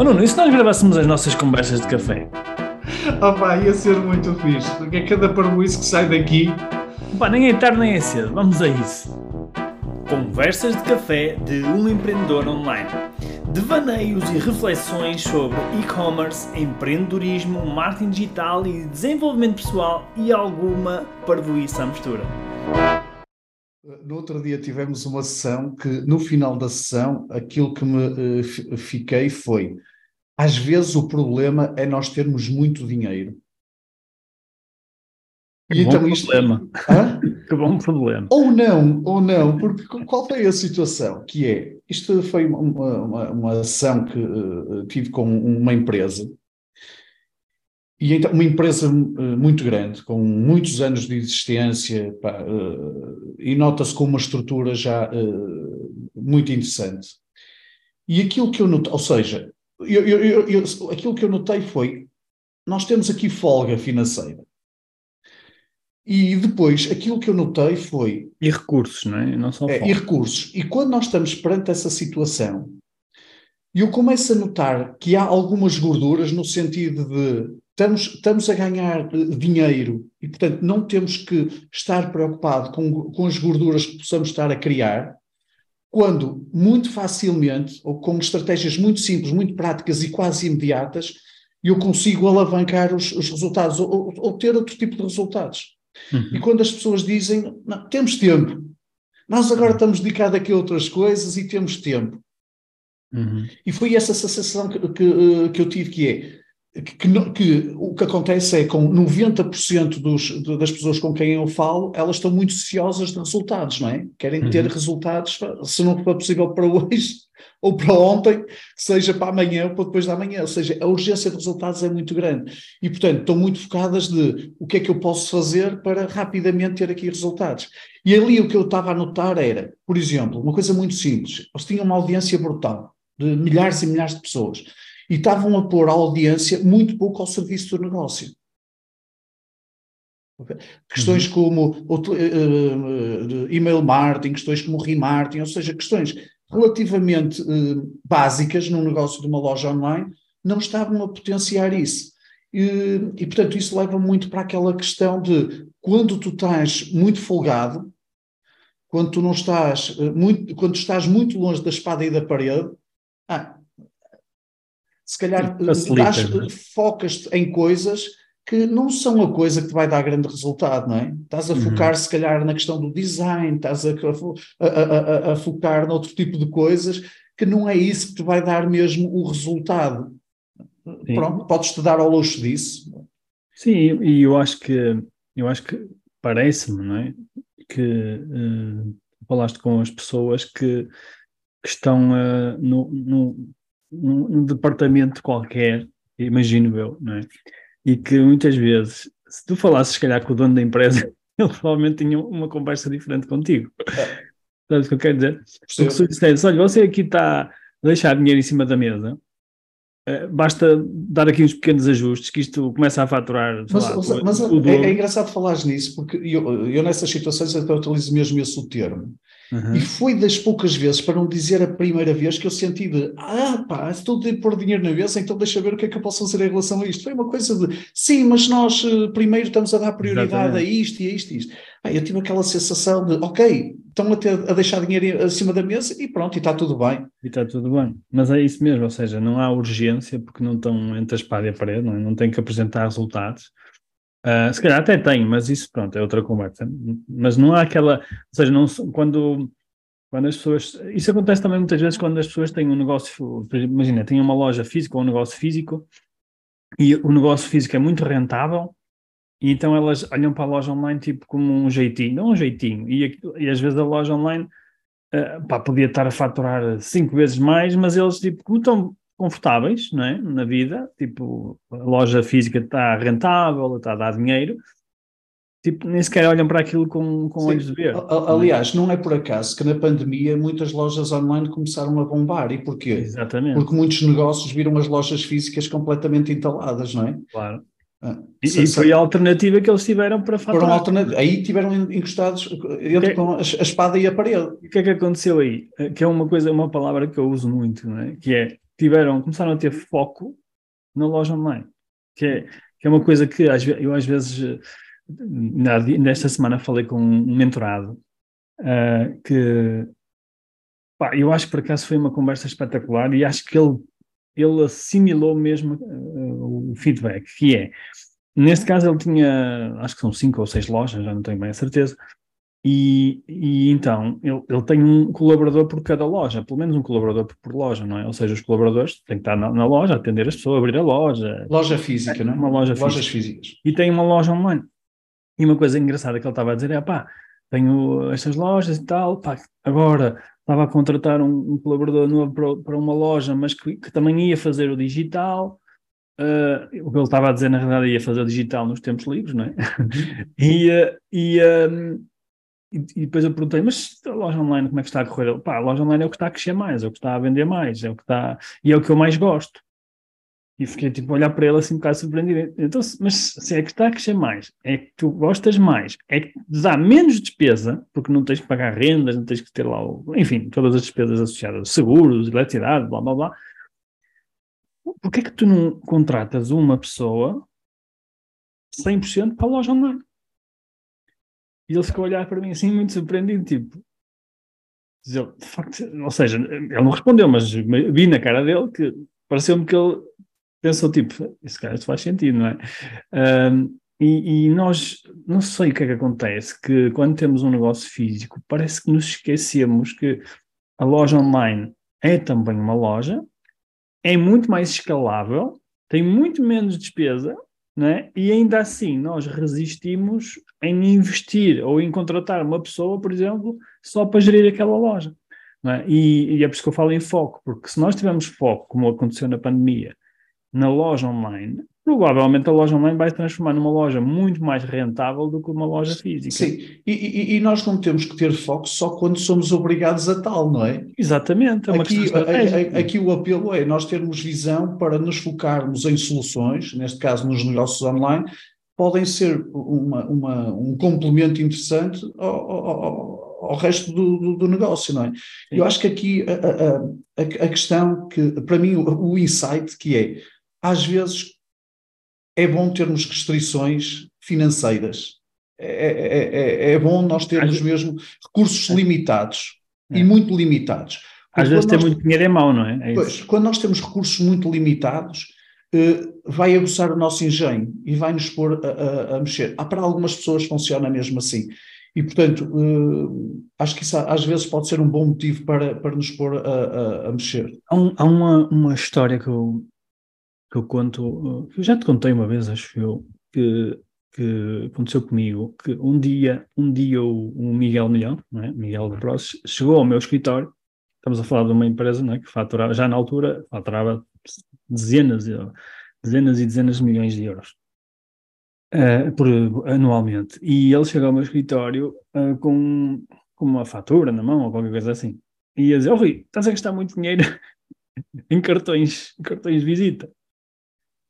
Oh Nuno, e se nós gravássemos as nossas conversas de café? Oh pá, ia ser muito fixe, porque é cada parboice que sai daqui. Pá, nem é tarde nem é cedo, vamos a isso. Conversas de café de um empreendedor online. Devaneios e reflexões sobre e-commerce, empreendedorismo, marketing digital e desenvolvimento pessoal e alguma parvoíça à mistura. No outro dia tivemos uma sessão que, no final da sessão, aquilo que me uh, fiquei foi: às vezes o problema é nós termos muito dinheiro. Que e bom então isto... problema. Hã? que bom problema. Ou não, ou não, porque qual foi a situação? Que é, isto foi uma, uma, uma ação que uh, tive com uma empresa e então, uma empresa uh, muito grande, com muitos anos de existência, pá, uh, e nota-se com uma estrutura já muito interessante. E aquilo que eu notei, ou seja, eu, eu, eu, aquilo que eu notei foi: nós temos aqui folga financeira. E depois, aquilo que eu notei foi. E recursos, não é? Não só é, E recursos. E quando nós estamos perante essa situação, eu começo a notar que há algumas gorduras no sentido de estamos, estamos a ganhar dinheiro e, portanto, não temos que estar preocupado com, com as gorduras que possamos estar a criar, quando muito facilmente, ou com estratégias muito simples, muito práticas e quase imediatas, eu consigo alavancar os, os resultados ou, ou, ter outro tipo de resultados. Uhum. E quando as pessoas dizem, temos tempo, nós agora estamos dedicados aqui a outras coisas e temos tempo. Uhum. E foi essa sensação que, que, eh, que eu tive, que é, que, que, o que acontece é com 90% dos, das pessoas com quem eu falo, elas estão muito ansiosas de resultados, não é? Querem ter uhum. resultados, se não for possível para hoje ou para ontem, seja para amanhã ou para depois da manhã. Ou seja, a urgência de resultados é muito grande. E, portanto, estão muito focadas de o que é que eu posso fazer para rapidamente ter aqui resultados. E ali o que eu estava a notar era, por exemplo, uma coisa muito simples. Eles tinham uma audiência brutal, de milhares e milhares de pessoas e estavam a pôr a audiência muito pouco ao serviço do negócio. Questões uhum. como uh, email marketing, questões como remarketing, ou seja, questões relativamente uh, básicas num negócio de uma loja online, não estavam a potenciar isso. E, e, portanto, isso leva muito para aquela questão de quando tu estás muito folgado, quando tu não estás muito, quando estás muito longe da espada e da parede, ah, se calhar é? focas-te em coisas que não são a coisa que te vai dar grande resultado, não é? Estás a uhum. focar, se calhar, na questão do design, estás a, a, a, a, focar noutro tipo de coisas que não é isso que te vai dar mesmo o resultado. Sim. Pronto, podes-te dar ao luxo disso. Sim, e eu acho que, eu acho que parece-me, não é? Que uh, falaste com as pessoas que, que estão uh, no, no num, num departamento qualquer, imagino eu, não é? E que muitas vezes, se tu falasses, se calhar, com o dono da empresa, ele provavelmente tinha uma conversa diferente contigo. É. Sabes o que eu quero dizer? Porque se dissesse, olha, você aqui está a deixar dinheiro em cima da mesa, eh, basta dar aqui uns pequenos ajustes que isto começa a faturar. Mas, lá, mas o, é, é, engraçado falar nisso, porque eu, eu nessas situações até utilizo mesmo esse termo. Uhum. E foi das poucas vezes, para não dizer a primeira vez, que eu senti de ah pá, estou a pôr dinheiro na mesa, então deixa ver o que é que eu posso fazer em relação a isto. Foi uma coisa de sim, mas nós uh, primeiro estamos a dar prioridade Exatamente. a isto e a isto e isto. Ah, eu tive aquela sensação de ok, estão a, ter, a deixar dinheiro acima da mesa e pronto, e está tudo bem. E está tudo bem. Mas é isso mesmo, ou seja, não há urgência porque não estão entre a espada e a parede, não, é? não têm que apresentar resultados. Uh, se calhar até tem, mas isso pronto, é outra conversa. Mas não há aquela, ou seja, não, quando, quando as pessoas, isso acontece também muitas vezes quando as pessoas têm um negócio, imagina, têm uma loja física ou um negócio físico e o negócio físico é muito rentável e então elas olham para a loja online tipo como um jeitinho, não um jeitinho, e, e às vezes a loja online uh, pá, podia estar a faturar cinco vezes mais, mas eles tipo, como estão confortáveis não é? na vida, tipo, a loja física está rentável, está a dar dinheiro, tipo, nem sequer olham para aquilo com, com olhos de ver. Aliás, não é por acaso que na pandemia muitas lojas online começaram a bombar. E porquê? Exatamente. Porque muitos negócios viram as lojas físicas completamente entaladas, não é? Claro. Ah, e, e, foi a alternativa que eles tiveram para faturar. Aí tiveram encostados entre com a, a, espada e a parede. O que é que aconteceu aí? Que é uma coisa, uma palavra que eu uso muito, não é? Que é tiveram, começaram a ter foco na loja online, que é, que é uma coisa que eu às vezes, nesta semana falei com um mentorado, uh, que pá, eu acho que por acaso foi uma conversa espetacular e acho que ele, ele assimilou mesmo uh, o feedback, que é, neste caso ele tinha, acho que são cinco ou seis lojas, já não tenho bem a certeza, e, e, então ele, ele, tem um colaborador por cada loja, pelo menos um colaborador por, por loja, não é? Ou seja, os colaboradores têm que estar na, na, loja, atender as pessoas, abrir a loja. Loja física, não é? Uma loja Lojas física. físicas. E tem uma loja online. E uma coisa engraçada que ele estava a dizer é: pá, tenho estas lojas e tal, pá, agora estava a contratar um, um colaborador novo para, para, uma loja, mas que, que, também ia fazer o digital. Uh, o que ele estava a dizer, na realidade, ia fazer o digital nos tempos livres, não é? Uhum. e, uh, e, uh, e, depois eu perguntei, mas a loja online como é que está a correr? Pá, a loja online é o que está a crescer mais, é o que está a vender mais, é o que está. E é o que eu mais gosto. E fiquei tipo a olhar para ele assim um bocado surpreendido. Então, mas se é que está a crescer mais, é que tu gostas mais, é que dá menos despesa, porque não tens que pagar rendas, não tens que ter lá, o, enfim, todas as despesas associadas, seguros, eletricidade, blá blá blá. Porquê é que tu não contratas uma pessoa 100% para a loja online? E ele ficou a olhar para mim assim, muito surpreendido, tipo. Ele, de facto, ou seja, ele não respondeu, mas vi na cara dele que pareceu-me que ele pensou, tipo, esse cara faz sentido, não é? Um, e, e, nós, não sei o que é que acontece, que quando temos um negócio físico, parece que nos esquecemos que a loja online é também uma loja, é muito mais escalável, tem muito menos despesa né? e ainda assim nós resistimos em investir ou em contratar uma pessoa, por exemplo, só para gerir aquela loja. É? E, e, é por isso que eu falo em foco, porque se nós tivermos foco, como aconteceu na pandemia, na loja online, provavelmente a loja online vai se transformar numa loja muito mais rentável do que uma loja física. Sim, e, e, e, nós não temos que ter foco só quando somos obrigados a tal, não é? Exatamente, é uma aqui, a, a, aqui o apelo é nós termos visão para nos focarmos em soluções, neste caso nos negócios online, podem ser uma, uma, um complemento interessante ao, ao, ao resto do, do, do, negócio, não é? Sim. Eu acho que aqui a, a, a, questão que, para mim, o, o insight que é, às vezes é bom termos restrições financeiras. É, é, é, é bom nós termos mesmo recursos limitados e muito limitados. Às vezes ter muito dinheiro é mau, não é? é pois, quando nós temos recursos muito limitados, eh, vai aguçar o nosso engenho e vai nos pôr a, a, a, mexer. Há para algumas pessoas funciona mesmo assim. E, portanto, uh, acho que isso às vezes pode ser um bom motivo para, para nos pôr a, a mexer. Há, um, há uma, uma história que eu, que eu conto, eu já te contei uma vez, acho eu, que, que aconteceu comigo, que um dia, um dia o, o Miguel Milhão, é? Miguel de Bros, chegou ao meu escritório, estamos a falar de uma empresa é? que faturava, já na altura, faturava dezenas, dezenas e dezenas de milhões de euros. Uh, por, anualmente. E ele chegou ao meu escritório uh, com, com uma fatura na mão ou qualquer coisa assim. E ia dizer, oh Rui, estás a gastar muito dinheiro em cartões, cartões de visita.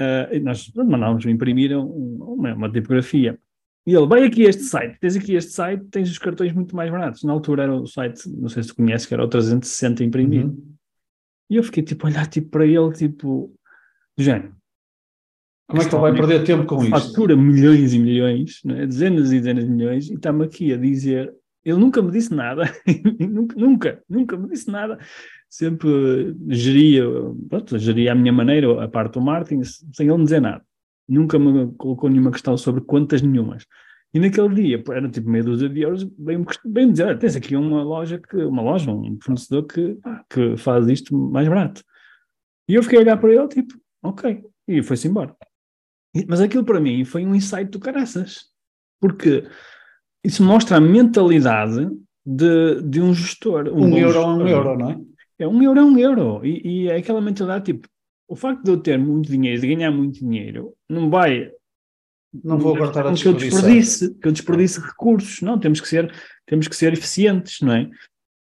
Uh, nós mandámos imprimir um, uma, uma, tipografia. E ele, vai aqui este site, tens aqui este site, tens os cartões muito mais baratos. Na altura era o site, não sei se tu conheces, que era o 360 imprimir. Uhum. E eu fiquei tipo a olhar tipo, para ele, tipo, do género. Como é que ele vai perder tempo com fatura isso? Fatura milhões e milhões, é? dezenas e dezenas de milhões, e está-me aqui a dizer. Ele nunca me disse nada, nunca, nunca, nunca me disse nada sempre geria, pronto, geria a minha maneira a parte do marketing, sem ele me dizer nada. Nunca me colocou nenhuma questão sobre quantas nenhumas. E naquele dia, era tipo meia dúzia de euros, bem me dizer, tens aqui uma loja, que, uma loja, um fornecedor que, que faz isto mais barato. E eu fiquei a olhar para ele, tipo, ok, e foi-se embora. Mas aquilo para mim foi um insight do caraças, porque isso mostra a mentalidade de, de um gestor. Um, um euro a um euro, não é? É um euro é um euro. E, e é aquela mentalidade, tipo, o facto de eu ter muito dinheiro, de ganhar muito dinheiro, não vai. Não vou cortar a que eu desperdice, que eu desperdice recursos. Não, temos que ser, temos que ser eficientes, não é?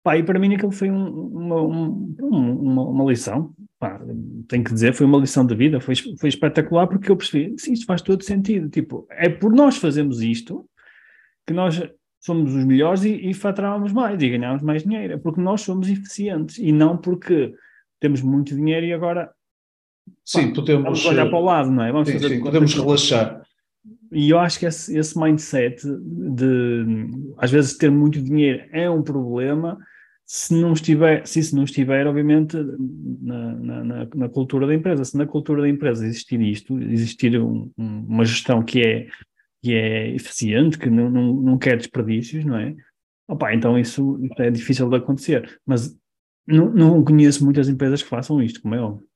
Pá, e para mim aquilo foi um, uma, um, uma, uma, lição, pá, tenho que dizer, foi uma lição de vida, foi, foi espetacular porque eu percebi, sim, isto faz todo sentido, tipo, é por nós fazermos isto que nós somos os melhores e, e faturávamos mais e ganhávamos mais dinheiro, é porque nós somos eficientes e não porque temos muito dinheiro e agora sim, pá, podemos vamos olhar para o lado, não é? Vamos sim, sim, podemos relaxar. E eu acho que esse, esse mindset de às vezes ter muito dinheiro é um problema se não estiver, se isso não estiver, obviamente, na, na, na, cultura da empresa. Se na cultura da empresa existir isto, existir um, uma gestão que é, que é eficiente, que não, não, não quer desperdícios, não é? Opa, então isso, é difícil de acontecer. Mas não, não conheço muitas empresas que façam isto, como é óbvio.